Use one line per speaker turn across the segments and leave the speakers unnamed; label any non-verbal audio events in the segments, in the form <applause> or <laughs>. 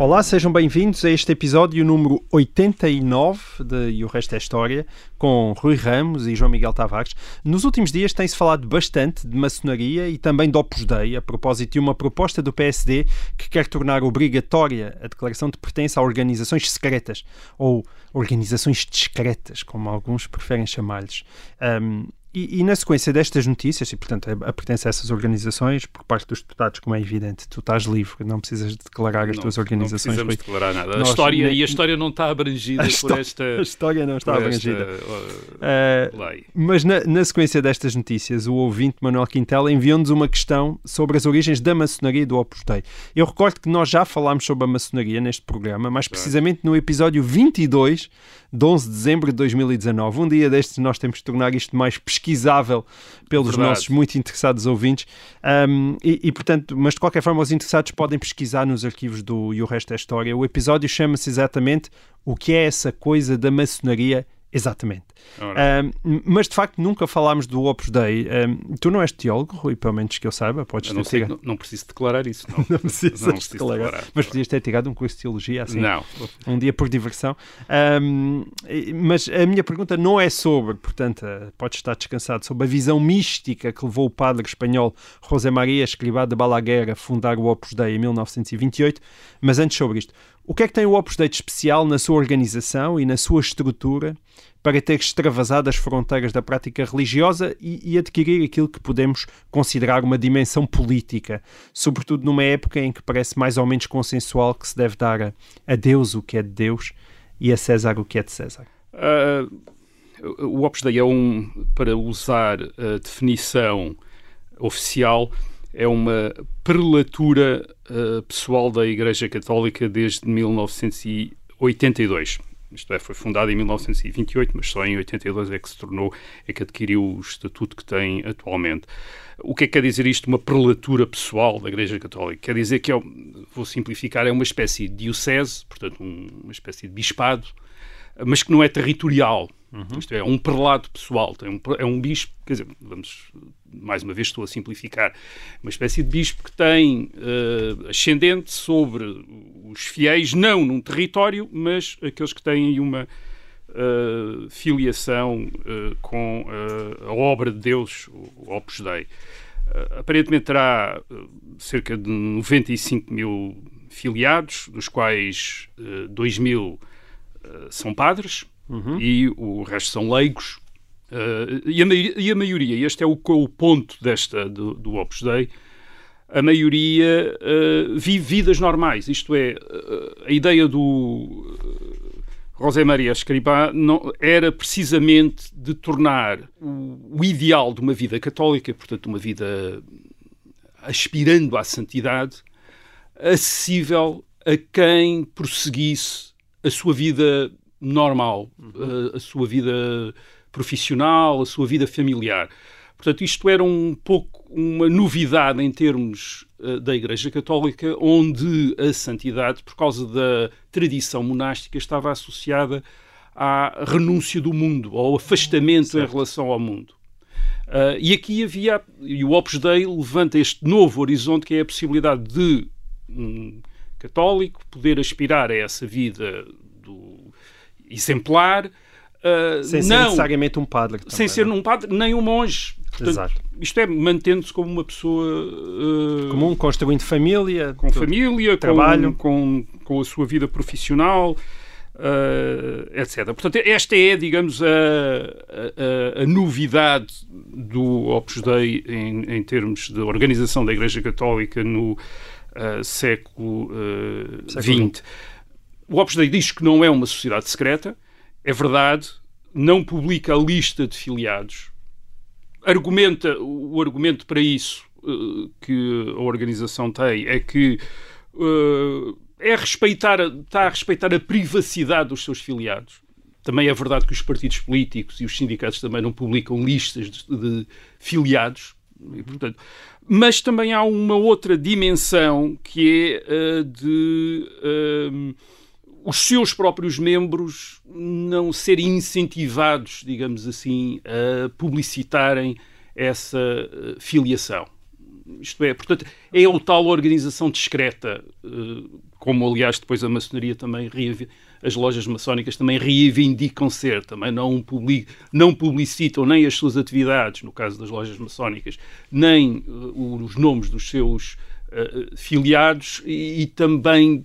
Olá, sejam bem-vindos a este episódio número 89 de E o Resto é História, com Rui Ramos e João Miguel Tavares. Nos últimos dias tem-se falado bastante de maçonaria e também de Opus Dei, a propósito de uma proposta do PSD que quer tornar obrigatória a declaração de pertença a organizações secretas, ou organizações discretas, como alguns preferem chamar-lhes. Um, e, e na sequência destas notícias, e portanto a, a pertença a essas organizações, por parte dos deputados, como é evidente, tu estás livre, não precisas de declarar as
Não,
tuas
Não
organizações.
precisamos
Rui.
declarar nada. A
Nós-
história,
ne-
e a história não está abrangida <laughs>
A
por esta,
A história não está
por esta,
abrangida.
uh,
Uh, mas na, na sequência destas notícias, o ouvinte Manuel Quintela enviou-nos uma questão sobre as origens da maçonaria e do Opus Dei. Eu recordo que nós já falámos sobre a maçonaria neste programa, mais precisamente no episódio 22 de 11 de dezembro de 2019. Um dia destes nós temos de tornar isto mais pesquisável pelos
Verdade.
nossos muito interessados ouvintes. Um, e, e, portanto, mas de qualquer forma, os interessados podem pesquisar nos arquivos do E o Resto é História. O episódio chama-se exatamente O que é essa coisa da maçonaria? Exatamente. Um, mas de facto nunca falámos do Opus Dei. Um, tu não és teólogo, Rui, pelo menos que eu saiba. Podes
eu não,
ter
sei, não, não preciso declarar isso, não. <laughs>
Não precisas
não preciso
declarar.
declarar.
Mas podias ter tirado um curso de teologia assim,
Não.
um dia por diversão. Um, mas a minha pergunta não é sobre, portanto, eh, podes estar descansado, sobre a visão mística que levou o padre espanhol José Maria Escrivá de Balaguer a fundar o Opus Dei em 1928, mas antes sobre isto. O que é que tem o Opus Dei de especial na sua organização e na sua estrutura para ter extravasado as fronteiras da prática religiosa e, e adquirir aquilo que podemos considerar uma dimensão política, sobretudo numa época em que parece mais ou menos consensual que se deve dar a, a Deus o que é de Deus e a César o que é de César.
Uh, o Opus Dei é um, para usar a definição oficial, é uma prelatura uh, pessoal da Igreja Católica desde 1982. Isto é, foi fundada em 1928, mas só em 82 é que se tornou, é que adquiriu o estatuto que tem atualmente. O que é que quer dizer isto, uma prelatura pessoal da Igreja Católica? Quer dizer que, é, vou simplificar, é uma espécie de diocese, portanto, um- uma espécie de bispado, mas que não é territorial. Isto é, um prelado pessoal. Tem um, é um bispo, quer dizer, vamos, mais uma vez estou a simplificar, uma espécie de bispo que tem eh, ascendente sobre os fiéis, não num território, mas aqueles que têm uma eh, filiação eh, com a obra de Deus, o Opus Dei. Aparentemente terá cerca de 95 mil filiados, dos quais eh, 2 mil são padres e o resto são leigos. Eh, e, a e a maioria, este é o, o ponto desta, do, do Opus Dei, a maioria eh, vive vidas normais. Isto é, eh, a ideia do José Maria Escribá não, era precisamente de tornar o, o ideal de uma vida católica, portanto, uma vida aspirando à santidade, acessível a quem prosseguisse a sua vida normal, a, a sua vida profissional, a sua vida familiar. Portanto, isto era um pouco uma novidade em termos eh, da Igreja Católica, onde a santidade, por causa da tradição monástica, estava associada à renúncia do mundo, ao afastamento em relação ao mundo. Ah, e aqui havia, e o Opus Dei levanta este novo horizonte que é a possibilidade de um católico poder aspirar a essa vida do exemplar, ah,
Sem ser
não
necessariamente um padre.
sem
também,
ser
não é?
num padre nem um monge. Portanto,
Exato.
Isto é mantendo-se como uma pessoa ah,
Comum, construindo família.
com
tudo.
família,
trabalho.
Com, com, com a sua vida profissional, eh, etc. Portanto, esta é, digamos, a, a- a- novidade do Opus Dei em, em termos de organização da Igreja Católica no século
Século
XX. O Opus Dei diz que não é uma sociedade secreta, é verdade, não publica a lista de filiados, argumenta o argumento para isso eh, que a organização tem é que eh, é respeitar está a respeitar a privacidade dos seus filiados. Também é verdade que os partidos políticos e os sindicatos também não publicam listas de, de filiados, e, portanto, mas também há uma outra dimensão que é uh, de uh, os seus próprios membros não serem incentivados, digamos assim, a publicitarem essa uh, filiação. Isto é, portanto, é o tal organização discreta, como aliás depois a maçonaria também as lojas maçónicas também reivindicam ser, também não, public, não publicitam nem as suas atividades, no caso das lojas maçónicas, nem uh, os nomes dos seus filiados e, e, também,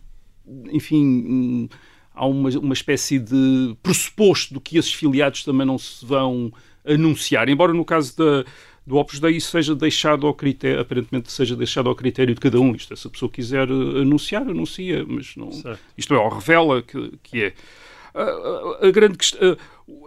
enfim, há uma, uma espécie de pressuposto de que esses filiados também não se vão anunciar, embora no caso da do Opus Dei isso seja deixado ao critério, aparentemente seja deixado ao critério de cada um. Isto é, se a pessoa quiser eh, anunciar, anuncia, mas não. Certo. Isto é, ou revela que, que é. A, a, a grande questão,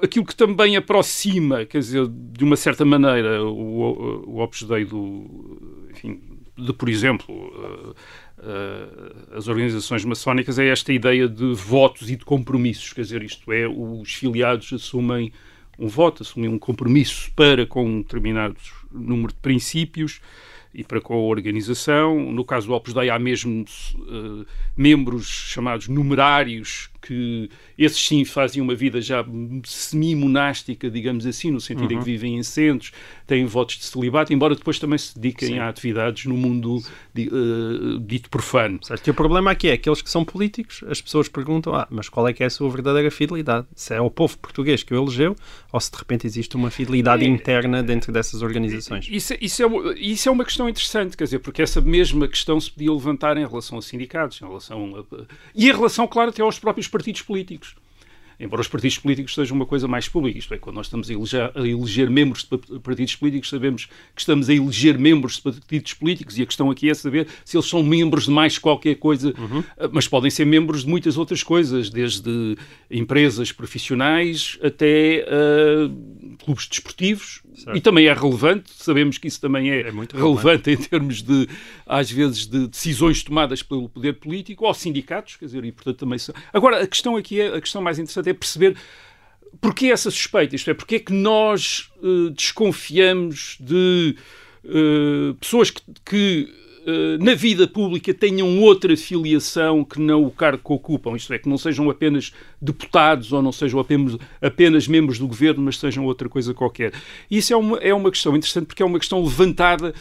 aquilo que também aproxima, quer dizer, de uma certa maneira, o, o Opus Dei do, enfim, de, por exemplo, uh, uh, as organizações maçónicas é esta ideia de votos e de compromissos, quer dizer, isto é, os filiados assumem um voto, assumir um compromisso para com um determinado número de princípios e para com a organização. No caso do Opus Dei há mesmo uh, membros chamados numerários que esses sim fazem uma vida já semi-monástica, digamos assim, no sentido uhum. em que uhum. vivem em centros, têm votos de celibato, embora depois também se dediquem sim. a atividades no mundo uh, dito profano.
Certo. E o problema aqui é aqueles que são políticos, as pessoas perguntam, ah, mas qual é que é a sua verdadeira fidelidade? Se é o povo português que o elegeu ou se de repente existe uma fidelidade é, interna dentro dessas organizações?
Isso, isso, é, isso é uma questão interessante, quer dizer, porque essa mesma questão se podia levantar em relação a sindicatos, em relação a, e em relação, claro, até aos próprios partidos políticos. Embora os partidos políticos sejam uma coisa mais pública, isto é, quando nós estamos a eleger, a eleger, membros de partidos políticos, sabemos que estamos a eleger membros de partidos políticos e a questão aqui é saber se eles são membros de mais qualquer coisa, uhum. mas podem ser membros de muitas outras coisas, desde empresas profissionais até uh, clubes desportivos, Certo. E também é relevante, sabemos que isso também é, é relevante, relevante em termos de, às vezes, de decisões tomadas pelo poder político ou sindicatos, quer dizer, e portanto também são. Agora, a questão aqui é, a questão mais interessante é perceber porquê essa suspeita, isto é, porquê é que nós uh, desconfiamos de uh, pessoas que, que na vida pública tenham outra filiação que não o cargo que ocupam, isto é, que não sejam apenas deputados ou não sejam apenas, apenas membros do governo, mas sejam outra coisa qualquer. Isso é uma, é uma questão interessante porque é uma questão levantada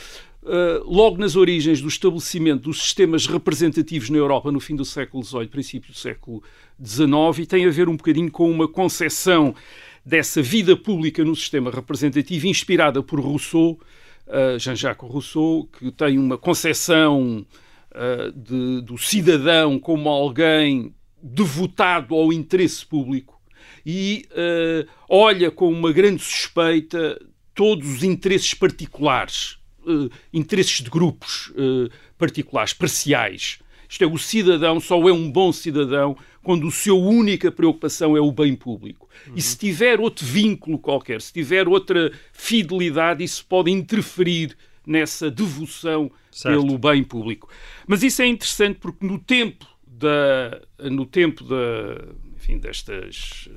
Uh, logo nas origens do estabelecimento dos sistemas representativos na Europa no fim do século XVIII, princípio do século XIX, e tem a ver um bocadinho com uma concepção dessa vida pública no sistema representativo inspirada por Rousseau, Jean-Jacques Rousseau, que tem uma concepção uh, de, do cidadão como alguém devotado ao interesse público e uh, olha com uma grande suspeita todos os interesses particulares, interesses de grupos particulares, parciais. Isto é, o cidadão só é um bom cidadão quando a sua única preocupação é o bem público. Uhum. E se tiver outro vínculo qualquer, se tiver outra fidelidade, isso pode interferir nessa devoção certo. pelo bem público. Mas isso é interessante porque no tempo da no tempo da enfim, destas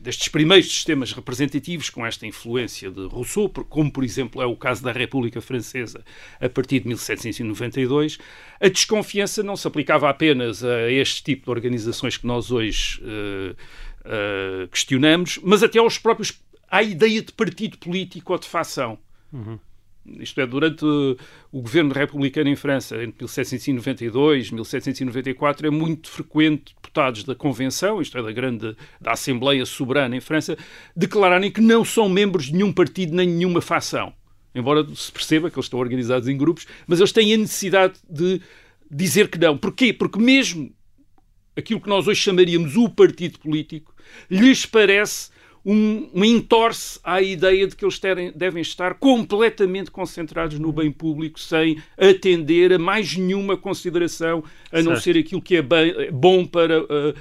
destes primeiros sistemas representativos com esta influência de Rousseau, como por exemplo é o caso da República Francesa a partir de 1792, a desconfiança não se aplicava apenas a este tipo de organizações que nós hoje uh, uh, questionamos, mas até aos próprios à ideia de partido político ou de facção. Uhum. Isto é, durante o governo republicano em França, entre 1792 e 1794, é muito frequente deputados da Convenção, isto é, da grande da Assembleia Soberana em França, declararem que não são membros de nenhum partido nem nenhuma facção. Embora se perceba que eles estão organizados em grupos, mas eles têm a necessidade de dizer que não. Porquê? Porque mesmo aquilo que nós hoje chamaríamos o partido político lhes parece um, um entorce à ideia de que eles terem, devem estar completamente concentrados no bem público, sem atender a mais nenhuma consideração, a certo. não ser aquilo que é bem, bom para a, uh,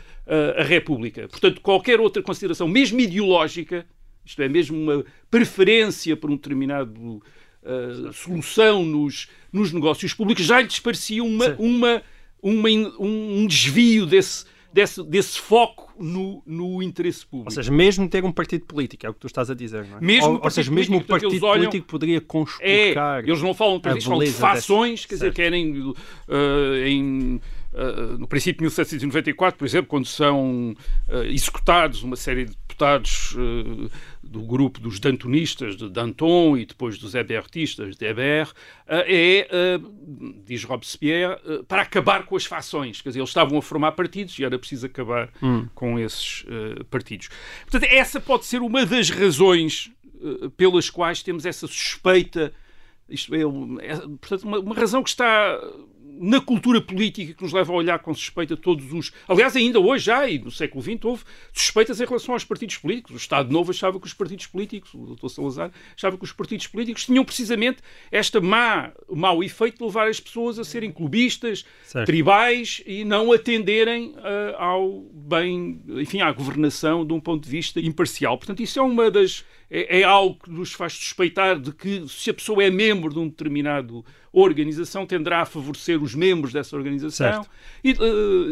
a, a República. Portanto, qualquer outra consideração, mesmo ideológica, isto é, mesmo uma preferência por um determinado uh, solução nos, nos negócios públicos, já lhes parecia uma, uma, uma, um desvio desse desse, desse foco no, no interesse público.
Ou seja, mesmo ter um partido político, é o que tu estás a dizer, não é?
Mesmo
ou, ou seja, mesmo o
político,
partido
eles olham-
político poderia
É,
conspurcar.
eles não falam de partidos, falam de fações,
desse-
quer dizer,
certo.
querem eh, em, eh, no princípio de 1794, por exemplo, quando são eh, executados uma série de deputados eh, do grupo dos Dantonistas, de Danton, e depois dos Hébertistas, de Hébert, é, diz Robespierre, para acabar com as fações. Quer dizer, eles estavam a formar partidos e era preciso acabar com esses partidos. Portanto, essa pode ser uma das razões pelas quais temos essa suspeita isto é, é, portanto, uma, uma razão que está na cultura política que nos leva a olhar com suspeita todos os. Aliás, ainda hoje já, e no século XX, houve suspeitas em relação aos partidos políticos. O Estado Novo achava que os partidos políticos, o Dr. Salazar, achava que os partidos políticos tinham precisamente esta má, mau efeito de levar as pessoas a serem clubistas,
Certo.
tribais e não atenderem ah, ao bem, enfim, à governação de um ponto de vista imparcial. Portanto, isso é uma das. É, é algo que nos faz suspeitar de que se a pessoa é membro de um determinado organização, tenderá a favorecer os membros dessa organização e, eh,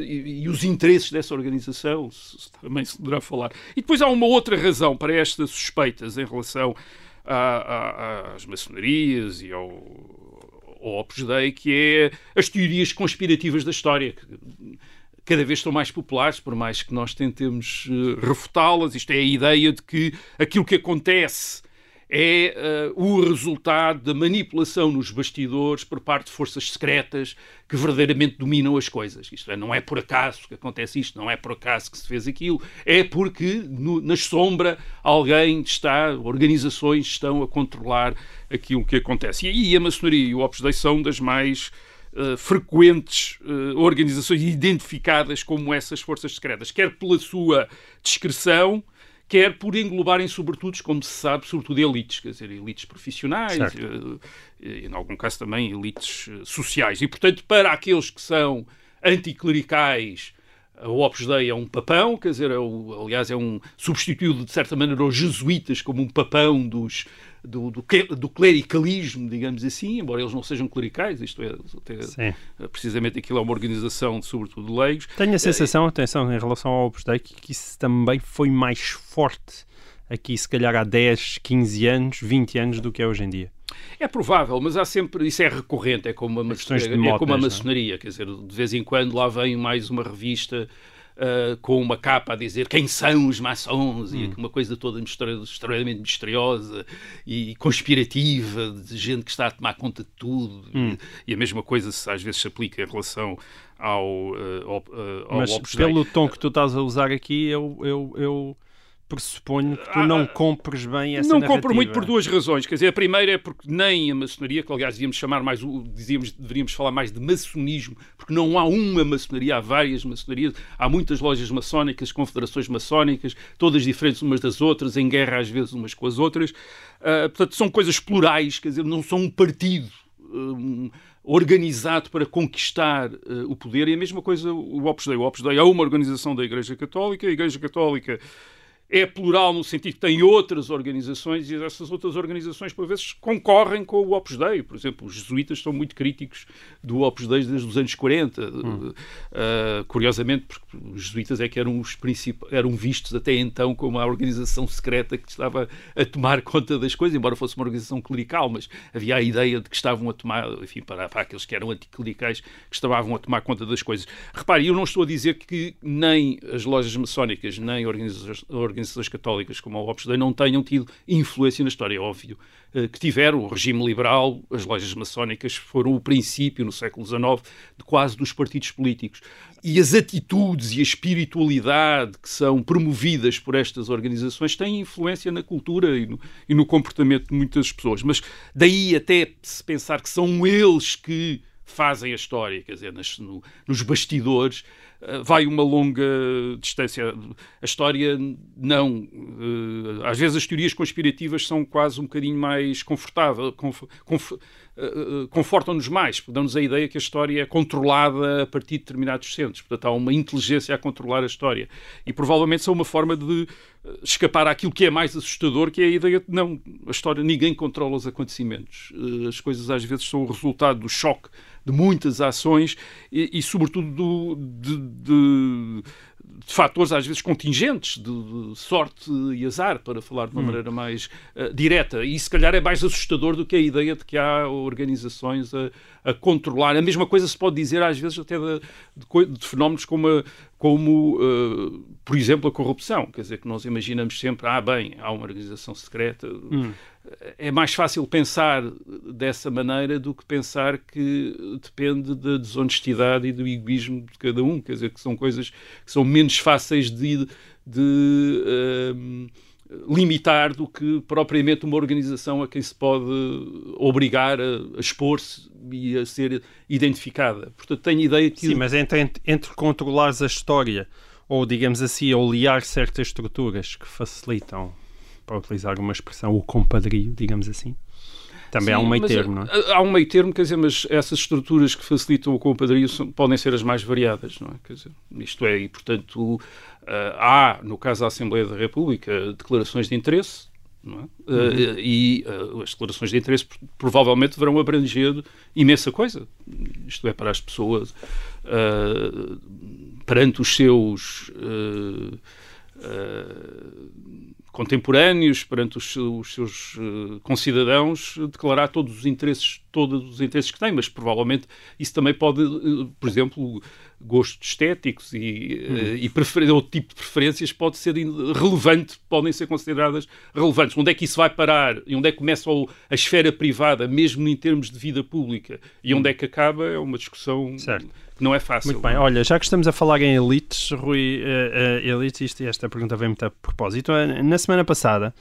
e- e os interesses dessa organização, se- também se poderá falar. E depois há uma outra razão para estas suspeitas em relação às maçonarias e ao, ao Opus Dei, que é as teorias conspirativas da história, que cada vez estão mais populares, por mais que nós tentemos eh, refutá-las. Isto é a ideia de que aquilo que acontece é eh, o resultado da manipulação nos bastidores por parte de forças secretas que verdadeiramente dominam as coisas. Isto é, não é por acaso que acontece isto, não é por acaso que se fez aquilo, é porque no, na sombra alguém está, organizações estão a controlar aquilo que acontece. E aí a maçonaria e o Opus Dei são das mais eh, frequentes eh, organizações identificadas como essas forças secretas, quer pela sua discreção, quer por englobarem sobretudo, como se sabe, sobretudo elites, quer dizer, elites profissionais, e, em algum caso também elites eh, sociais. E, portanto, para aqueles que são anticlericais, o Opus Dei é um papão, quer dizer, é o- aliás, é um substituiu de certa maneira os jesuítas como um papão dos, do, do, do clericalismo, digamos assim, embora eles não sejam clericais, isto é, até, precisamente aquilo é uma organização, de, sobretudo, de leigos.
Tenho a sensação, atenção, em relação ao Opus Dei, que, que isso também foi mais forte aqui, se calhar há 10, 15 anos, 20 anos do que é hoje em dia.
É provável, mas há sempre, isso é recorrente, é como a, maçonaria, é como a maçonaria, quer dizer, de vez em quando lá vem mais uma revista ah, com uma capa a dizer quem são os maçons
Hum.
e uma coisa toda extremamente misteriosa e conspirativa, de gente que está a tomar conta de tudo.
Hum.
E, e a mesma coisa às vezes se aplica em relação ao, ah, ao, ah, ao
Mas
Opus
pelo tom que tu estás a usar aqui, eu, eu, eu pressuponho que tu
Ah,
não
ah,
compres bem essa
não
narrativa.
compro muito por duas razões. Quer dizer, a primeira é porque nem a maçonaria, que aliás devíamos chamar mais, dizíamos, deveríamos falar mais de maçonismo, porque não há uma maçonaria, há várias maçonarias, há muitas lojas maçónicas, confederações maçónicas, todas diferentes umas das outras, em guerra às vezes umas com as outras. Ah, portanto, são coisas plurais, quer dizer, não são um partido. um, organizado para conquistar ah, o poder e a mesma coisa o Opus Dei. O Opus Dei é uma organização da Igreja Católica, a Igreja Católica é plural no sentido que tem outras organizações e essas outras organizações, por vezes, concorrem com o Opus Dei. Por exemplo, os jesuítas são muito críticos do Opus Dei desde os anos 40. Uh, curiosamente, porque os jesuítas é que eram, os princip... eram vistos até então como a organização secreta que estava a tomar conta das coisas, embora fosse uma organização clerical, mas havia a ideia de que estavam a tomar, enfim, para, para aqueles que eram anticlericais, que estavam a tomar conta das coisas. Repare, eu não estou a dizer que nem as lojas maçónicas, nem organizações, organizações católicas como a Opus Dei não tenham tido influência na história, é óbvio eh, que tiveram. O regime liberal, as lojas maçónicas foram o princípio, no século XIX, de quase dos partidos políticos. E as atitudes e a espiritualidade que são promovidas por estas organizações têm influência na cultura e no, e no comportamento de muitas pessoas. Mas daí até se pensar que são eles que fazem a história, quer dizer, nas, no, nos bastidores, vai uma longa distância. A história, não. Uh, às vezes as teorias conspirativas são quase um bocadinho mais confortável, conf, conf, uh, uh, confortam-nos mais, dão-nos a ideia que a história é controlada a partir de determinados centros. Portanto, há uma inteligência a controlar a história. E provavelmente são uma forma de escapar àquilo que é mais assustador, que é a ideia de não, a história, ninguém controla os acontecimentos. As coisas às vezes são o resultado do choque de muitas ações e, e sobretudo, do, de, de de fatores às vezes contingentes, de, sorte e azar, para falar de uma hum. maneira mais uh, direta. E se calhar é mais assustador do que a ideia de que há organizações a, a controlar. A mesma coisa se pode dizer às vezes até de, de, de fenómenos como, a, como uh, por exemplo, a corrupção. Quer dizer, que nós imaginamos sempre, ah, bem, há uma organização secreta. Hum é mais fácil pensar dessa maneira do que pensar que depende da desonestidade e do egoísmo de cada um. Quer dizer, que são coisas que são menos fáceis de, de um, limitar do que propriamente uma organização a quem se pode obrigar a, a expor-se e a ser identificada. Portanto, tenho ideia que.
Sim, mas entre, entre controlares a história ou, digamos assim, olear certas estruturas que facilitam para utilizar uma expressão, o compadrio, digamos assim. Também Sim, há um meio termo, não é?
Há um meio termo, quer dizer, mas essas estruturas que facilitam o compadrio são, podem ser as mais variadas, não é? Quer dizer, isto é, e portanto uh, há, no caso da Assembleia da República, declarações de interesse, é? Uhum. Uh, e uh, as declarações de interesse provavelmente verão abranger imensa coisa. Isto é, para as pessoas, uh, perante os seus contemporâneos, perante os, os seus uh, concidadãos, declarar todos os interesses, todos os interesses que têm, mas provavelmente isso também pode, uh, por exemplo, gostos estéticos e, uh, e outro tipo de preferências pode ser relevante, podem ser consideradas relevantes. Onde é que isso vai parar? E onde é que começa a esfera privada, mesmo em termos de vida pública, e onde é que acaba é uma discussão certo não é fácil.
Muito bem,
não?
olha, já que estamos a falar em elites, Rui, uh, uh, elites, isto, esta pergunta vem muito a propósito. Uh, na semana passada,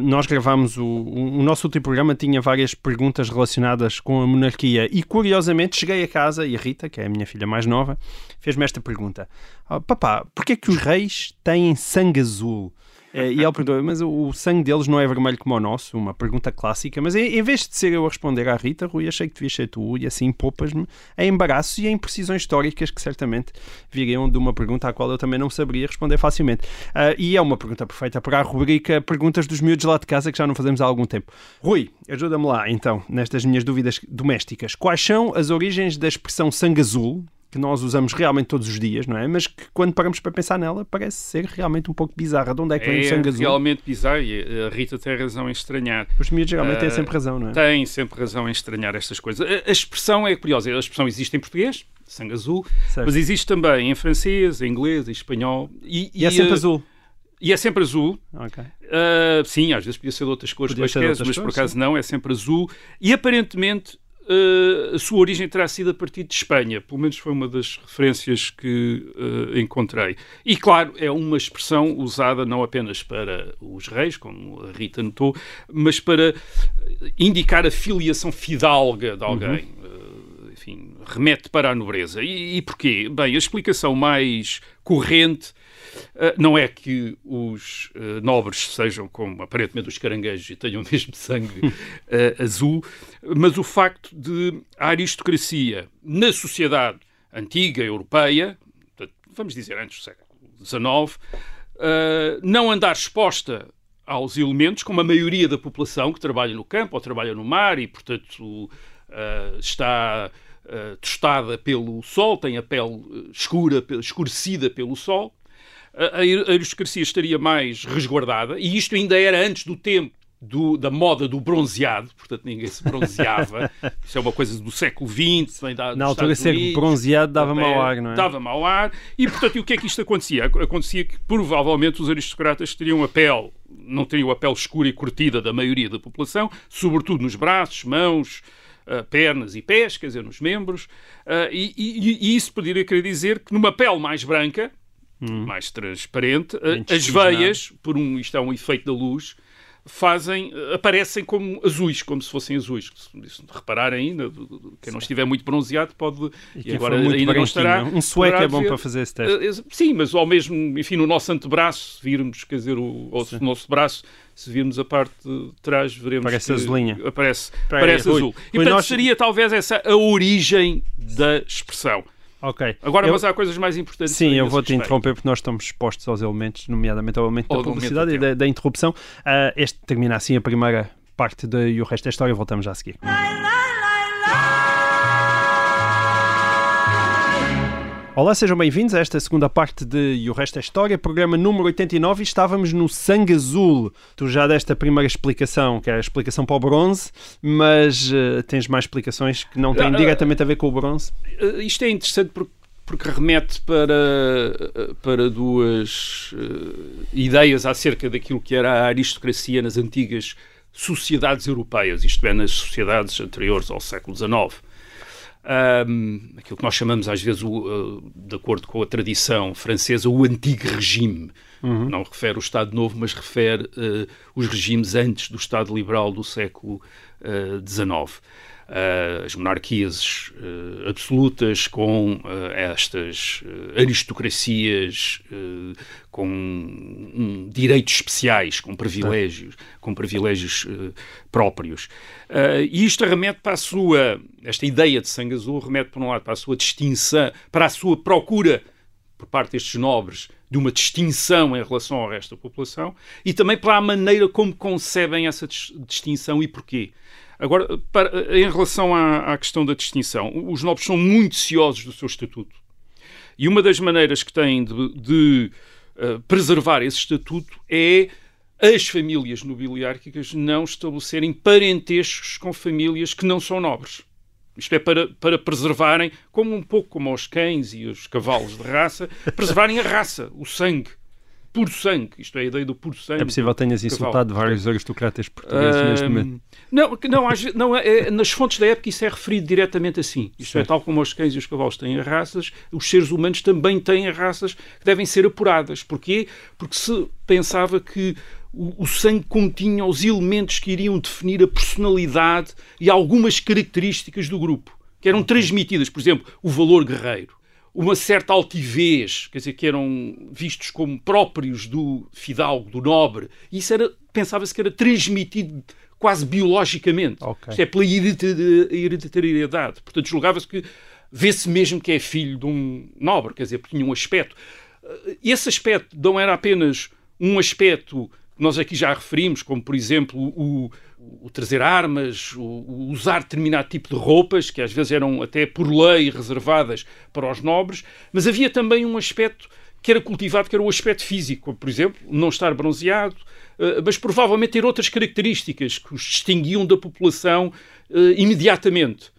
nós gravámos o, o, o, nosso último programa, tinha várias perguntas relacionadas com a monarquia e, curiosamente, cheguei a casa e a Rita, que é a minha filha mais nova, fez-me esta pergunta. Oh, papá, porquê é que os reis têm sangue azul? É, e ele perguntou, mas o, sangue deles não é vermelho como o nosso? Uma pergunta clássica. Mas em vez de ser eu a responder à Rita, Rui, achei que devias ser tu e assim poupas-me a embaraços e a imprecisões históricas que certamente viriam de uma pergunta à qual eu também não saberia responder facilmente. Uh, e é uma pergunta perfeita para a rubrica Perguntas dos Miúdos lá de casa, que já não fazemos há algum tempo. Rui, ajuda-me lá então, nestas minhas dúvidas domésticas. Quais são as origens da expressão sangue azul? Que nós usamos realmente todos os dias, não é? Mas que quando paramos para pensar nela parece ser realmente um pouco bizarra. De onde é que vem
é
o sangue azul?
É realmente bizarro e a Rita tem razão em estranhar.
Os miúdos geralmente uh, têm sempre razão, não é?
Têm sempre razão em estranhar estas coisas. A, a, expressão é curiosa. A expressão existe em português, sangue azul, certo. mas existe também em francês, em inglês, em espanhol.
E, e, e é sempre uh, azul?
E é sempre azul.
Okay.
Uh, sim, às vezes podia ser de outras cores quaisquer, mas cores, por acaso sim. não, é sempre azul. E aparentemente a sua origem terá sido a partir de Espanha, pelo menos foi uma das referências que uh, encontrei. E claro, é uma expressão usada não apenas para os reis, como a Rita notou, mas para indicar a filiação fidalga de alguém. Uhum. Uh, enfim, remete para a nobreza. E, e porquê? Bem, a explicação mais corrente não é que os uh, nobres sejam como aparentemente os caranguejos e tenham o <laughs> mesmo sangue uh, azul, mas o facto de a aristocracia na sociedade antiga europeia, vamos dizer antes do século XIX, não andar exposta aos elementos, como a maioria da população que trabalha no campo ou trabalha no mar e, portanto, está tostada pelo sol, tem a pele escura, escurecida pelo sol, a aristocracia estaria mais resguardada, e isto ainda era antes do tempo do, da moda do bronzeado, portanto ninguém se bronzeava. <laughs> Isso é uma coisa do século XX. Vem da,
Na altura, ser bronzeado dava mau ar, não é?
Dava mau ar. E, portanto, e o que é que isto acontecia? Acontecia que provavelmente os aristocratas teriam a pele, não teriam a pele escura e curtida da maioria da população, sobretudo nos braços, mãos. Uh, pernas e pés, quer dizer, nos membros, uh, e, e, e, isso poderia querer dizer que numa pele mais branca, hum. mais transparente. As veias, por um, isto é um efeito da luz, fazem, aparecem como azuis, como se fossem azuis. Se repararem ainda, quem não estiver muito bronzeado pode,
e, e agora ainda não estará. Um sueco é bom ver, para fazer esse teste.
Uh, sim, mas ao mesmo, enfim, no nosso antebraço, se virmos, quer dizer, o, o nosso braço, se virmos a parte de trás, veremos
parece azulinha.
Aparece, parece azul. E portanto nós... seria talvez essa a origem da expressão.
Ok.
Agora, eu... mas há coisas mais importantes.
Sim, eu vou te interromper porque nós estamos expostos aos elementos, nomeadamente ao elemento da publicidade e da, da, interrupção. Uh, este termina assim a primeira parte de, e o resto da história. Voltamos já a seguir. Olá, sejam bem-vindos a esta segunda parte de E o Resto é História, programa número 89 e estávamos no Sangue Azul. Tu já deste a primeira explicação, que é a explicação para o bronze, mas uh, tens mais explicações que não têm uh, diretamente a ver com o bronze?
Uh, isto é interessante porque porque remete para, para duas uh, ideias acerca daquilo que era a aristocracia nas antigas sociedades europeias, isto é, nas sociedades anteriores ao século XIX um, aquilo que nós chamamos às vezes, o, uh, de acordo com a tradição francesa, o antigo regime. Uhum. Não refere o Estado Novo, mas refere uh, os regimes antes do Estado liberal do século XIX. Uh, as monarquias uh, absolutas com uh, estas aristocracias com um, direitos especiais, com privilégios, com privilégios próprios. e isto remete para a sua, esta ideia de sangue azul remete, por um lado, para a sua distinção, para a sua procura por parte destes nobres de uma distinção em relação ao resto da população e também para a maneira como concebem essa distinção e porquê. Agora, para, em relação à, à, questão da distinção, os nobres são muito ciosos do seu estatuto. E uma das maneiras que têm de, de uh, preservar esse estatuto é as famílias nobiliárquicas não estabelecerem parentescos com famílias que não são nobres. Isto é para, para preservarem, como um pouco como os cães e os cavalos de raça, preservarem a raça, o sangue puro sangue. Isto é a ideia do puro sangue.
É possível que tenhas insultado vários aristocratas portugueses uh, neste momento.
Não, não, não é, é, nas fontes da época isso é referido diretamente assim. Isto é, certo. é tal como os cães e os cavalos têm raças, os seres humanos também têm raças que devem ser apuradas. Porquê? Porque se pensava que o, o sangue continha os elementos que iriam definir a personalidade e algumas características do grupo, que eram transmitidas, por exemplo, o valor guerreiro uma certa altivez, quer dizer, que eram vistos como próprios do fidalgo, do nobre. E isso era, pensava-se que era transmitido quase biologicamente. Okay. Isto é pela hereditariedade. Portanto, julgava-se que vê-se mesmo que é filho de um nobre, quer dizer, porque tinha um aspecto. Esse aspecto não era apenas um aspecto que nós aqui já referimos, como por exemplo o, o trazer armas, o, o, usar determinado tipo de roupas, que às vezes eram até por lei reservadas para os nobres, mas havia também um aspecto que era cultivado, que era o aspecto físico, por exemplo, não estar bronzeado, uh, mas provavelmente ter outras características que os distinguiam da população uh, imediatamente.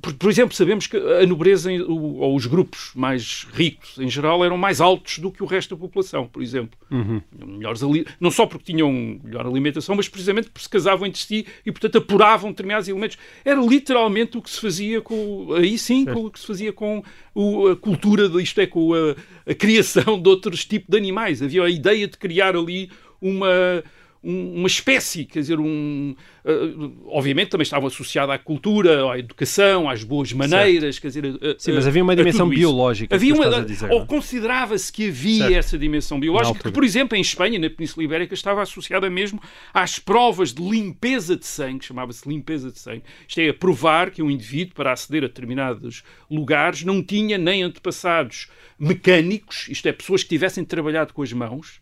Por, por, exemplo, sabemos que a nobreza ou os grupos mais ricos em geral eram mais altos do que o resto da população, por exemplo. Uhum. Melhores ali, não só porque tinham melhor alimentação, mas precisamente porque se casavam entre si e, portanto, apuravam determinados elementos. Era literalmente o que se fazia com. Aí sim, com o que se fazia com o, a cultura, isto é, com a, a criação <laughs> de outros tipos de animais. Havia a ideia de criar ali uma uma espécie, quer dizer, um, uh, obviamente também estava associada à cultura, à educação, às boas maneiras, certo. quer dizer, uh,
sim, mas havia uma dimensão biológica.
Havia uma, dizer, ou considerava-se que havia certo. essa dimensão biológica, que, por exemplo, em Espanha, na Península Ibérica, estava associada mesmo às provas de limpeza de sangue, chamava-se limpeza de sangue. Isto é, a provar que um indivíduo, para aceder a determinados lugares, não tinha nem antepassados mecânicos, isto é, pessoas que tivessem trabalhado com as mãos,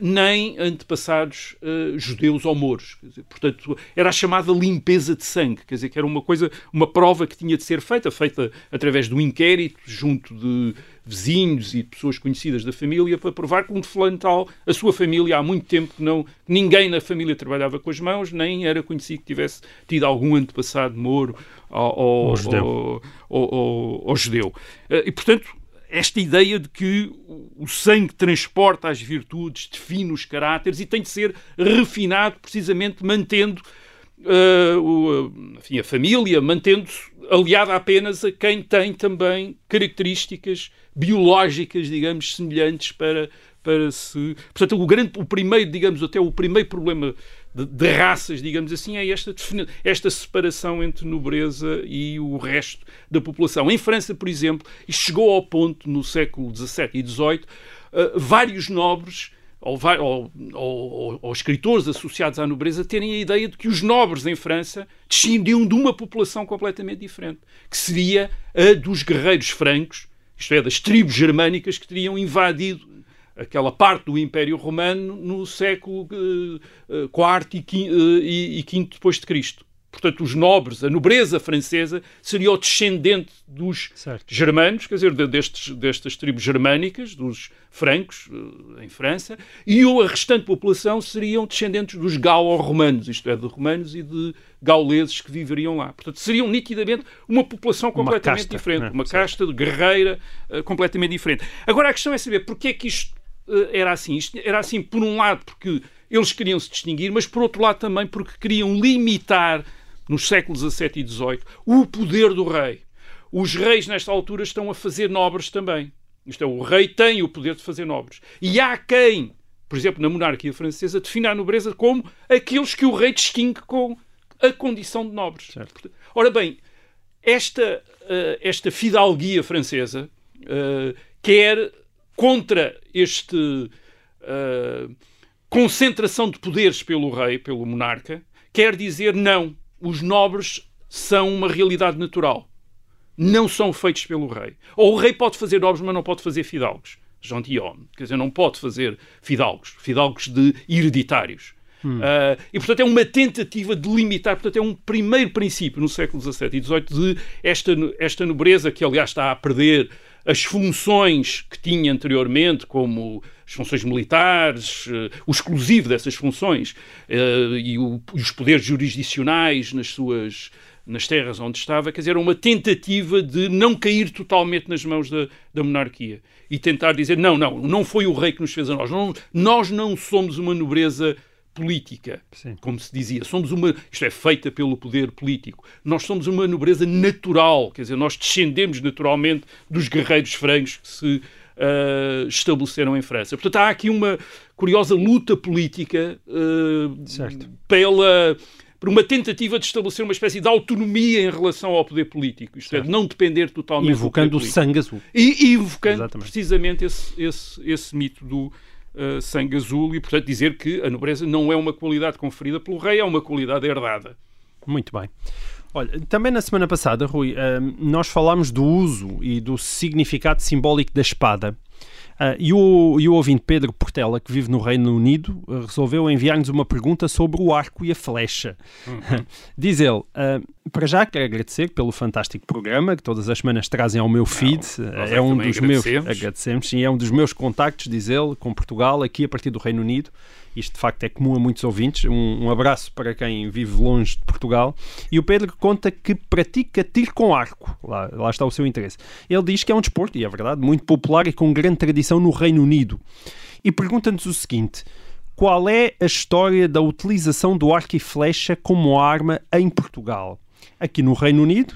nem antepassados uh, judeus ou mouros. Dizer, portanto, era a chamada limpeza de sangue, quer dizer, que era uma coisa, uma prova que tinha de ser feita, feita através de um inquérito junto de vizinhos e pessoas conhecidas da família para provar que um fulano tal, a sua família há muito tempo que não, ninguém na família trabalhava com as mãos, nem era conhecido que tivesse tido algum antepassado mouro ou, ou, ou judeu. Ou, judeu. Uh, e, portanto, esta ideia de que o sangue transporta as virtudes, define os caráteres e tem de ser refinado precisamente mantendo uh, o, enfim, a família, mantendo-se aliada apenas a quem tem também características biológicas, digamos, semelhantes para, para se. Portanto, o, grande, o primeiro, digamos, até o primeiro problema de, de raças, digamos assim, é esta, esta separação entre nobreza e o resto da população. Em França, por exemplo, chegou ao ponto no século XVII e XVIII, uh, vários nobres ou, ou, ou, ou, escritores associados à nobreza terem a ideia de que os nobres em França descendiam de uma população completamente diferente, que seria a dos guerreiros francos, isto é, das tribos germânicas que teriam invadido aquela parte do Império Romano no século IV e V depois de Cristo. Portanto, os nobres, a nobreza francesa, seria o descendente dos certo. germanos, quer dizer, destes, destas tribos germânicas, dos francos, eh, em França, e a restante população seriam descendentes dos galo-romanos, isto é, de romanos e de gauleses que viveriam lá. Portanto, seriam nitidamente uma população completamente uma casta, diferente, né? uma casta de guerreira completamente diferente. Agora, a questão é saber porque é que isto era assim. Isto era assim, por um lado, porque eles queriam se distinguir, mas por outro lado também porque queriam limitar nos séculos XVII e XVIII, o poder do rei. Os reis, nesta altura, estão a fazer nobres também. Isto é, o rei tem o poder de fazer nobres. E há quem, por exemplo, na monarquia francesa, define a nobreza como aqueles que o rei distingue com a condição de nobres. Certo. Ora bem, esta, uh, esta fidalguia francesa uh, quer, contra este uh, concentração de poderes pelo rei, pelo monarca, quer dizer não os nobres são uma realidade natural. Não são feitos pelo rei. Ou o rei pode fazer nobres, mas não pode fazer fidalgos. Gentilhomme. Quer dizer, não pode fazer fidalgos. Fidalgos de hereditários. Hum. Uh, e, portanto, é uma tentativa de limitar, portanto, é um primeiro princípio no século XVII e XVIII de esta, esta nobreza que, aliás, está a perder as funções que tinha anteriormente, como as funções militares, uh, o exclusivo dessas funções uh, e, o, e, os poderes jurisdicionais nas suas nas terras onde estava, quer dizer, uma tentativa de não cair totalmente nas mãos da, da monarquia. E tentar dizer não, não, não foi o rei que nos fez a nós, não, nós não somos uma nobreza política, Sim. como se dizia. Somos uma, isto é feita pelo poder político. Nós somos uma nobreza natural, quer dizer, nós descendemos naturalmente dos guerreiros francos que se uh, estabeleceram em França. Portanto, há aqui uma curiosa luta política uh, pela por uma tentativa de estabelecer uma espécie de autonomia em relação ao poder político, isto certo. é, de não depender totalmente
invocando
do
o sangue azul.
E, e invocando Exatamente. precisamente esse, esse, esse mito do, uh, sangue azul e, portanto, dizer que a nobreza não é uma qualidade conferida pelo rei, é uma qualidade herdada.
Muito bem. Olha, também na semana passada, Rui, uh, nós falámos do uso e do significado simbólico da espada. Uh, e, o, e o ouvinte Pedro Portela, que vive no Reino Unido, resolveu enviar-nos uma pergunta sobre o arco e a flecha. Uhum. <laughs> Diz ele: uh, Para já quero agradecer pelo fantástico programa que todas as semanas trazem ao meu feed. Não, é um dos meus. Agradecemos, sim, é um dos meus contactos, diz ele, com Portugal, aqui a partir do Reino Unido. Isto de facto é comum a muitos ouvintes. Um, um, abraço para quem vive longe de Portugal. E o Pedro conta que pratica tiro com arco. Lá, lá está o seu interesse. Ele diz que é um desporto, e é verdade, muito popular e com grande tradição no Reino Unido. E pergunta-nos o seguinte: qual é a história da utilização do arco e flecha como arma em Portugal? Aqui no Reino Unido,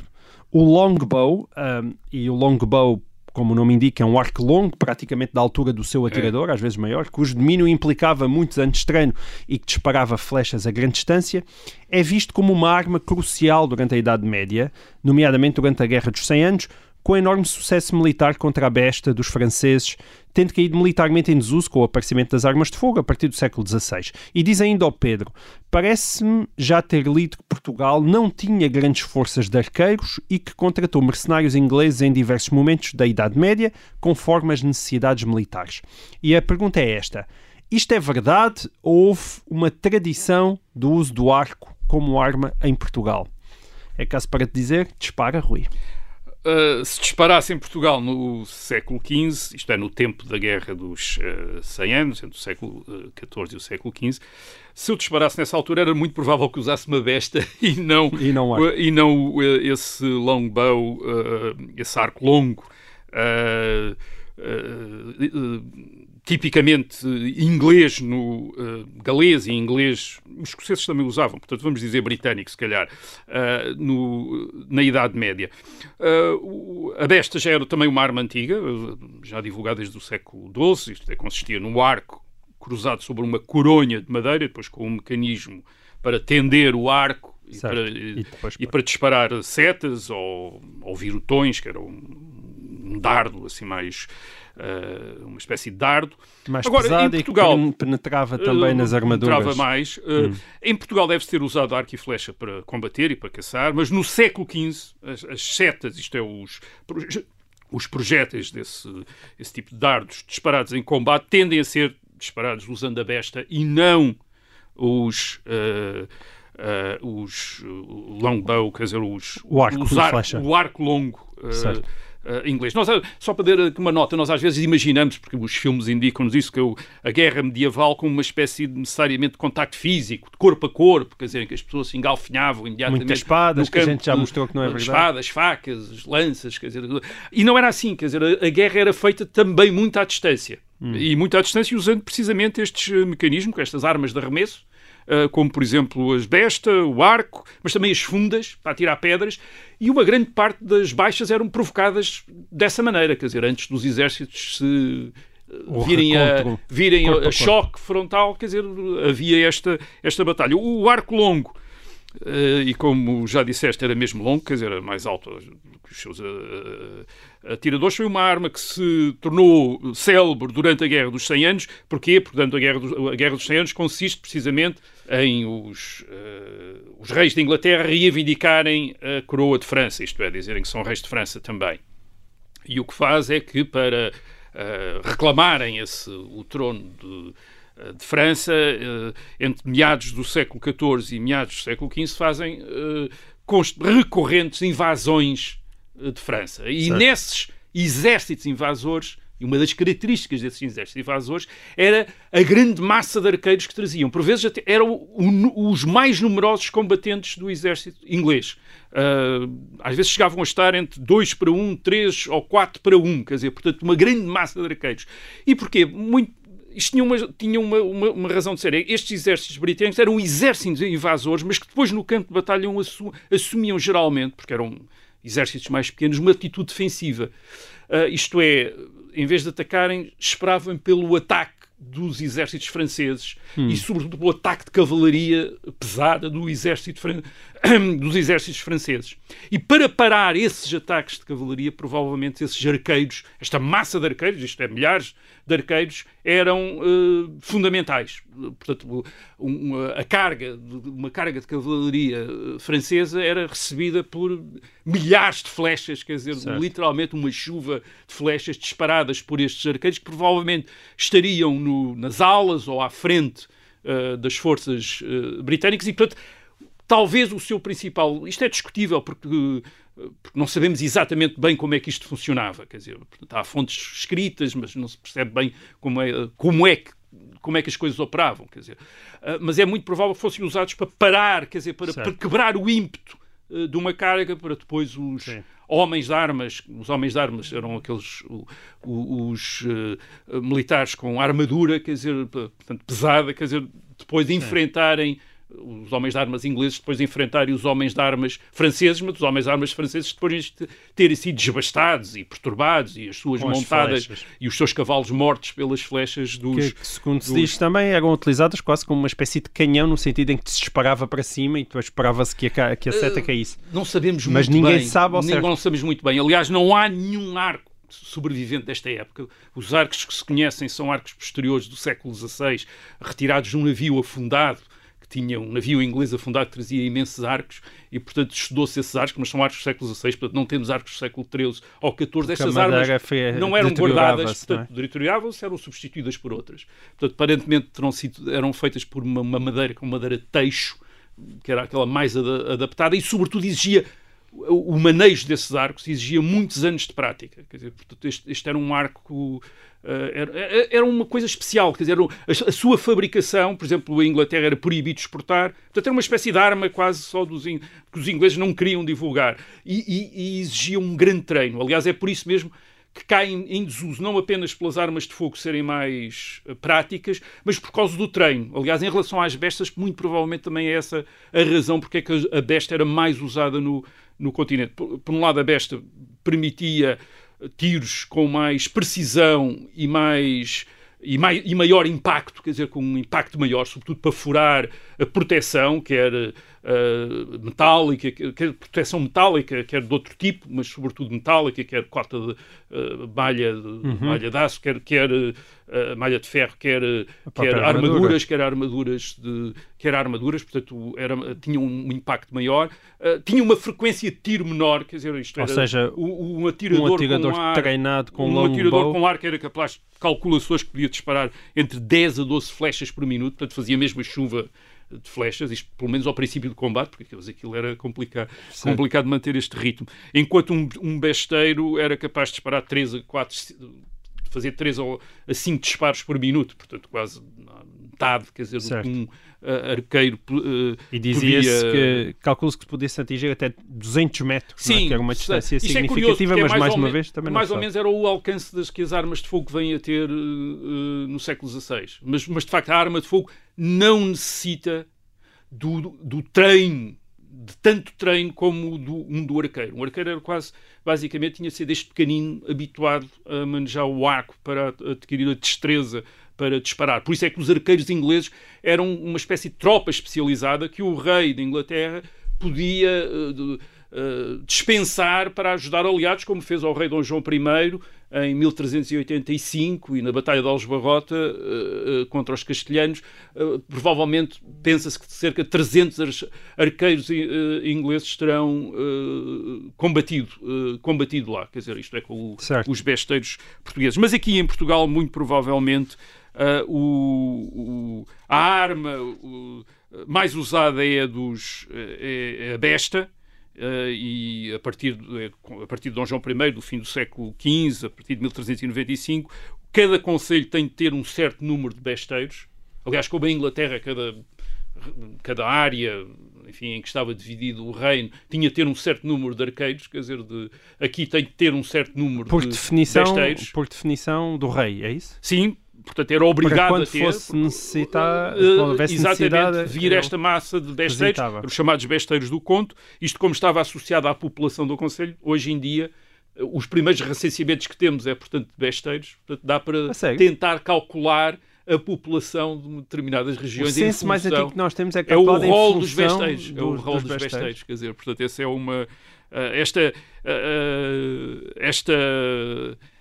o longbow, um, e o longbow como o nome indica, é um arco longo, praticamente da altura do seu atirador, é. às vezes maior, cujo domínio implicava muitos anos de treino e que disparava flechas a grande distância, é visto como uma arma crucial durante a Idade Média, nomeadamente durante a Guerra dos 100 Anos, com enorme sucesso militar contra a besta dos franceses, tendo caído militarmente em desuso com o aparecimento das armas de fogo a partir do século XVI. E diz ainda ao Pedro: Parece-me já ter lido que Portugal não tinha grandes forças de arqueiros e que contratou mercenários ingleses em diversos momentos da Idade Média, conforme as necessidades militares. E a pergunta é esta: isto é verdade ou houve uma tradição do uso do arco como arma em Portugal? É caso para te dizer, dispara, Rui.
Uh, se disparasse em Portugal no século XV, isto é, no tempo da Guerra dos uh, ah, 100 anos, entre o século XIV uh, e o século XV, se eu disparasse nessa altura era muito provável que usasse uma besta <laughs> e não,
e não,
e não esse longbow, esse arco longo tipicamente inglês no uh, galês e inglês, os escoceses também usavam, portanto vamos dizer britânico se calhar, uh, no, na Idade Média. Uh, a besta já era também uma arma antiga, já divulgada desde o século XII, isto é, consistia num arco cruzado sobre uma coronha de madeira, depois com um mecanismo para tender o arco e para, e, e para, disparar setas ou, ou virutões, que era um, dardo assim mais uh, uma espécie de dardo.
Mais Agora, pesado em Portugal, e penetrava também uh, nas armaduras.
Penetrava mais. Uh, hum. Em Portugal deve-se ter usado arco e flecha para combater e para caçar, mas no século XV as, as setas, isto é, os, os projéteis desse esse tipo de dardos disparados em combate tendem a ser disparados usando a besta e não os... Uh, uh, os longbow, quer dizer, os,
o arco,
os ar, o arco longo. Uh, uh, inglês. Nós, eh, só para dar uma nota, nós às vezes imaginamos, porque os filmes indicam-nos isso, que a guerra medieval como uma espécie de necessariamente de contacto físico, de corpo a corpo, quer dizer, em que as pessoas se engalfinhavam imediatamente.
Muitas espadas, que a gente já mostrou que não é verdade.
Espadas, facas, lanças, quer dizer. E não era assim, quer dizer, a, a guerra era feita também muito à distância. Hum. E muito à distância usando precisamente estes eh, mecanismos, estas armas de arremesso, como por exemplo as besta, o arco, mas também as fundas para atirar pedras, e uma grande parte das baixas eram provocadas dessa maneira, quer dizer, antes dos exércitos se ah, virem, a, virem a, a choque frontal, quer dizer, havia esta, esta batalha. O arco longo, e como já disseste, era mesmo longo, quer dizer, era mais alto que os seus uh, atiradores, foi uma arma que se tornou célebre durante a Guerra dos 100 Anos. Porquê? Portanto, a Guerra dos, a Guerra dos 100 Anos consiste precisamente em os, uh, os reis de Inglaterra reivindicarem a coroa de França, isto é, dizerem que são reis de França também. E o que faz é que, para uh, reclamarem esse, o trono de, eh, de França, uh, entre meados do século XIV e meados do século XV, fazem recorrentes invasões de França. E certo. nesses exércitos invasores e uma das características desses exércitos invasores era a grande massa de arqueiros que traziam. Por vezes até eram os mais numerosos combatentes do exército inglês. Uh, às vezes chegavam a estar entre 2 para 1, um, 3 ou 4 para 1, um, quer dizer, portanto, uma grande massa de arqueiros. E porquê? Muito, isto tinha, uma, tinha uma, uma, uma, razão de ser. Estes exércitos britânicos eram exércitos invasores, mas que depois no campo de batalha assumiam geralmente, porque eram exércitos mais pequenos, uma atitude defensiva. Uh, isto é, em vez de atacarem, esperavam pelo ataque dos exércitos franceses hum. e, sobretudo, pelo ataque de cavalaria pesada do exército fran... <coughs> dos exércitos franceses. E para parar esses ataques de cavalaria, provavelmente esses arqueiros, esta massa de arqueiros, isto é, milhares de arqueiros, eram uh, fundamentais. Portanto, uma, a carga, uma carga de cavalaria eh, francesa era recebida por milhares de flechas, quer dizer, certo. literalmente uma chuva de flechas disparadas por estes arqueiros que provavelmente estariam no, nas alas ou à frente uh, das forças uh, britânicas e, portanto, talvez o seu principal. Isto é discutível porque, porque, não sabemos exatamente bem como é que isto funcionava. Quer dizer, há fontes escritas, mas não se percebe bem como é, como é que como é que as coisas operavam, quer dizer, uh, mas é muito provável que fossem usados para parar, quer dizer, para, para quebrar o ímpeto uh, de uma carga para depois os Sim. homens de armas, os homens de armas eram aqueles os uh, militares com armadura, quer dizer, portanto pesada, quer dizer, depois de enfrentarem os homens de armas ingleses depois enfrentarem os homens de armas franceses, mas os homens de armas franceses depois de terem sido desbastados e perturbados e as suas Com montadas as e os seus cavalos mortos pelas flechas dos...
Que, segundo dos... se diz também, eram utilizadas quase como uma espécie de canhão no sentido em que se disparava para cima e depois esperava-se que a, que a seta uh, caísse.
Não sabemos
mas
muito
ninguém
bem.
sabe ao
certo. Não sabemos muito bem. Aliás, não há nenhum arco sobrevivente desta época. Os arcos que se conhecem são arcos posteriores do século XVI, retirados de um navio afundado que tinha um navio inglês afundado que trazia imensos arcos e, portanto, estudou-se esses arcos, mas são arcos do século XVI, portanto, não temos arcos do século XIII ou XIV. Estas armas não eram guardadas, portanto, é? deterioravam-se, eram substituídas por outras. Portanto, aparentemente terão sido, eram feitas por uma, uma madeira com madeira teixo, que era aquela mais ad adaptada e, sobretudo, exigia o manejo desses arcos exigia muitos anos de prática. Quer dizer, portanto, este, este era um arco eh, era, era, uma coisa especial, quer dizer, a, a, sua fabricação, por exemplo, a Inglaterra era proibido exportar, portanto era uma espécie de arma quase só dos que os ingleses não queriam divulgar e, e, e exigia um grande treino. Aliás, é por isso mesmo que caem em desuso não apenas pelas armas de fogo serem mais uh, práticas, mas por causa do treino. Aliás, em relação às bestas, muito provavelmente também é essa a razão porque é que a besta era mais usada no, no continente. Por, por um lado, a besta permitia tiros com mais precisão e mais e, mai, e, maior impacto, quer dizer, com um impacto maior, sobretudo para furar a proteção, quer uh, metálica, quer proteção metálica, quer de outro tipo, mas sobretudo metálica, quer cota de uh, malha, de, uhum. malha de aço, quer, quer uh, malha de ferro, quer, quer armaduras, quer armaduras de quer armaduras, portanto era, tinha um impacto maior, tinha uma frequência de tiro menor, quer dizer, isto
Ou
era
seja,
um, um atirador,
um atirador
com ar,
treinado com
um atirador com ar que era capaz calculações que podia disparar entre 10 a 12 flechas por minuto, portanto fazia mesmo a chuva de flechas, isto pelo menos ao princípio do combate, porque aquilo era complicado, complicado manter este ritmo. Enquanto um, um besteiro era capaz de disparar 3 a 4, fazer 3 a 5 disparos por minuto, portanto quase metade, quer dizer, certo. um uh, arqueiro uh,
E dizia-se podia... que calcula-se que pudesse atingir até 200 metros,
Sim,
é? que era uma distância
Isto
significativa,
é curioso,
mas
mais,
mais uma vez também
Mais
ou
menos era o alcance das que as armas de fogo vêm a ter uh, no século XVI. Mas, mas de facto a arma de fogo não necessita do, do treino de tanto treino como do, um do arqueiro. Um arqueiro era quase, basicamente, tinha sido desde pequenino habituado a manejar o arco para adquirir a destreza para disparar. Por isso é que os arqueiros ingleses eram uma espécie de tropa especializada que o rei da Inglaterra podia uh, uh, dispensar para ajudar aliados, como fez ao rei Dom João I em 1385 e na Batalha de Aljubarrota uh, contra os castelhanos. provavelmente pensa-se que cerca de 300 arqueiros ingleses terão combatido, combatido lá. Quer dizer, isto é com o, os besteiros portugueses. Mas aqui em Portugal, muito provavelmente, Uh, o, o, a arma o, mais usada é a, dos, é, é a besta, uh, e a partir, de, a partir de Dom João I, do fim do século XV, a partir de 1395, cada conselho tem de ter um certo número de besteiros. Aliás, como a Inglaterra, cada, cada área enfim, em que estava dividido o reino, tinha de ter um certo número de arqueiros, quer dizer, de, aqui tem de ter um certo número
por
de
definição,
besteiros.
Por definição do rei, é isso?
Sim, portanto era obrigado a ter
fosse necessitar,
uh,
houvesse
exatamente vir esta massa de besteiros, os chamados besteiros do conto, isto como estava associado à população do Conselho, hoje em dia uh, os primeiros recenseamentos que temos é, portanto, de besteiros, portanto dá para tentar calcular a população de determinadas
O
regiões em
senso mais antigo que nós temos é
é o rol dos besteiros. É o rol
dos
dos
besteiros.
besteiros. Quer dizer, portanto, essa é uma. eh, esta. eh, eh, esta.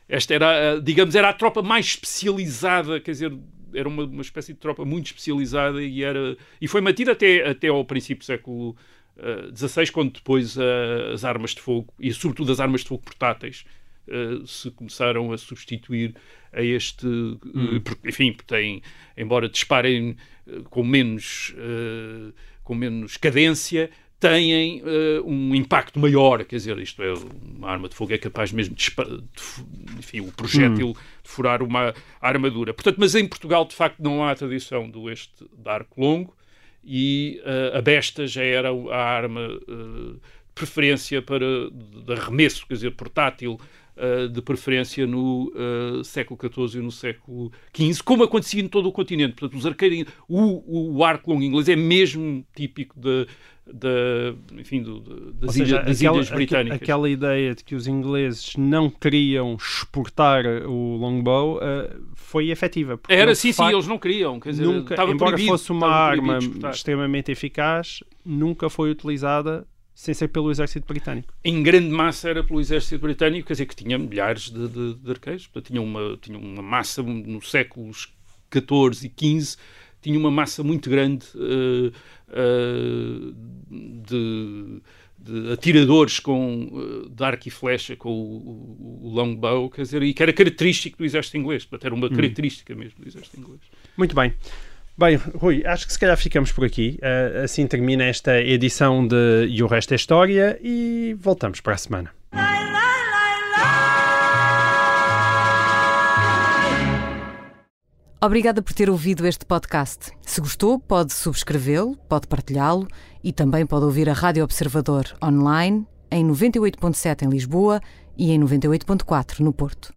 Esta era, a- digamos, era a tropa mais especializada, quer dizer, era uma, uma espécie de tropa muito especializada e era e foi mantida até, até ao princípio do século XVI, quando depois eh, as armas de fogo, e sobretudo as armas de fogo portáteis, eh, se começaram a substituir a este, eh, porque, enfim, tem, embora disparem eh, com menos, eh, com menos cadência, têm eh, um impacto maior, quer dizer, isto é, uma arma de fogo é capaz mesmo de, de enfim, o projétil de furar uma armadura. Portanto, mas em Portugal, de facto, não há a tradição do este de arco longo e eh, a besta já era a arma eh, de preferência para de arremesso, quer dizer, portátil, eh, de preferência no eh, século XIV e no século XV, como acontecia em todo o continente. Portanto, os arqueiros, o, o arco longo inglês é mesmo típico de, de, enfim, do- de- das,
seja,
ilhas, das
aquela,
ilhas britânicas.
aquela ideia de que os ingleses não queriam exportar o longbow eh, foi efetiva.
Era sim, sim,
facto,
eles não queriam. Quer dizer,
nunca, embora
proibido,
fosse uma arma extremamente eficaz, nunca foi utilizada sem ser pelo exército britânico.
em grande massa era pelo exército britânico, quer dizer que tinha milhares de, de, de arqueiros, portanto, tinha uma, tinha uma massa nos séculos XIV e XV, tinha uma massa muito grande eh, eh, de, de atiradores com, eh, de arco e flecha com o, o, o longbow, quer dizer, e que era característico do exército inglês, portanto, era uma característica mesmo do exército inglês.
Muito bem. Bem, Rui, acho que se calhar ficamos por aqui. Eh, assim termina esta edição de E o Resto é História e voltamos para a semana.
Obrigada por ter ouvido este podcast. Se gostou, pode subscrevê-lo, pode partilhá-lo e também pode ouvir a Rádio Observador online em 98.7 em Lisboa e em 98.4 no Porto.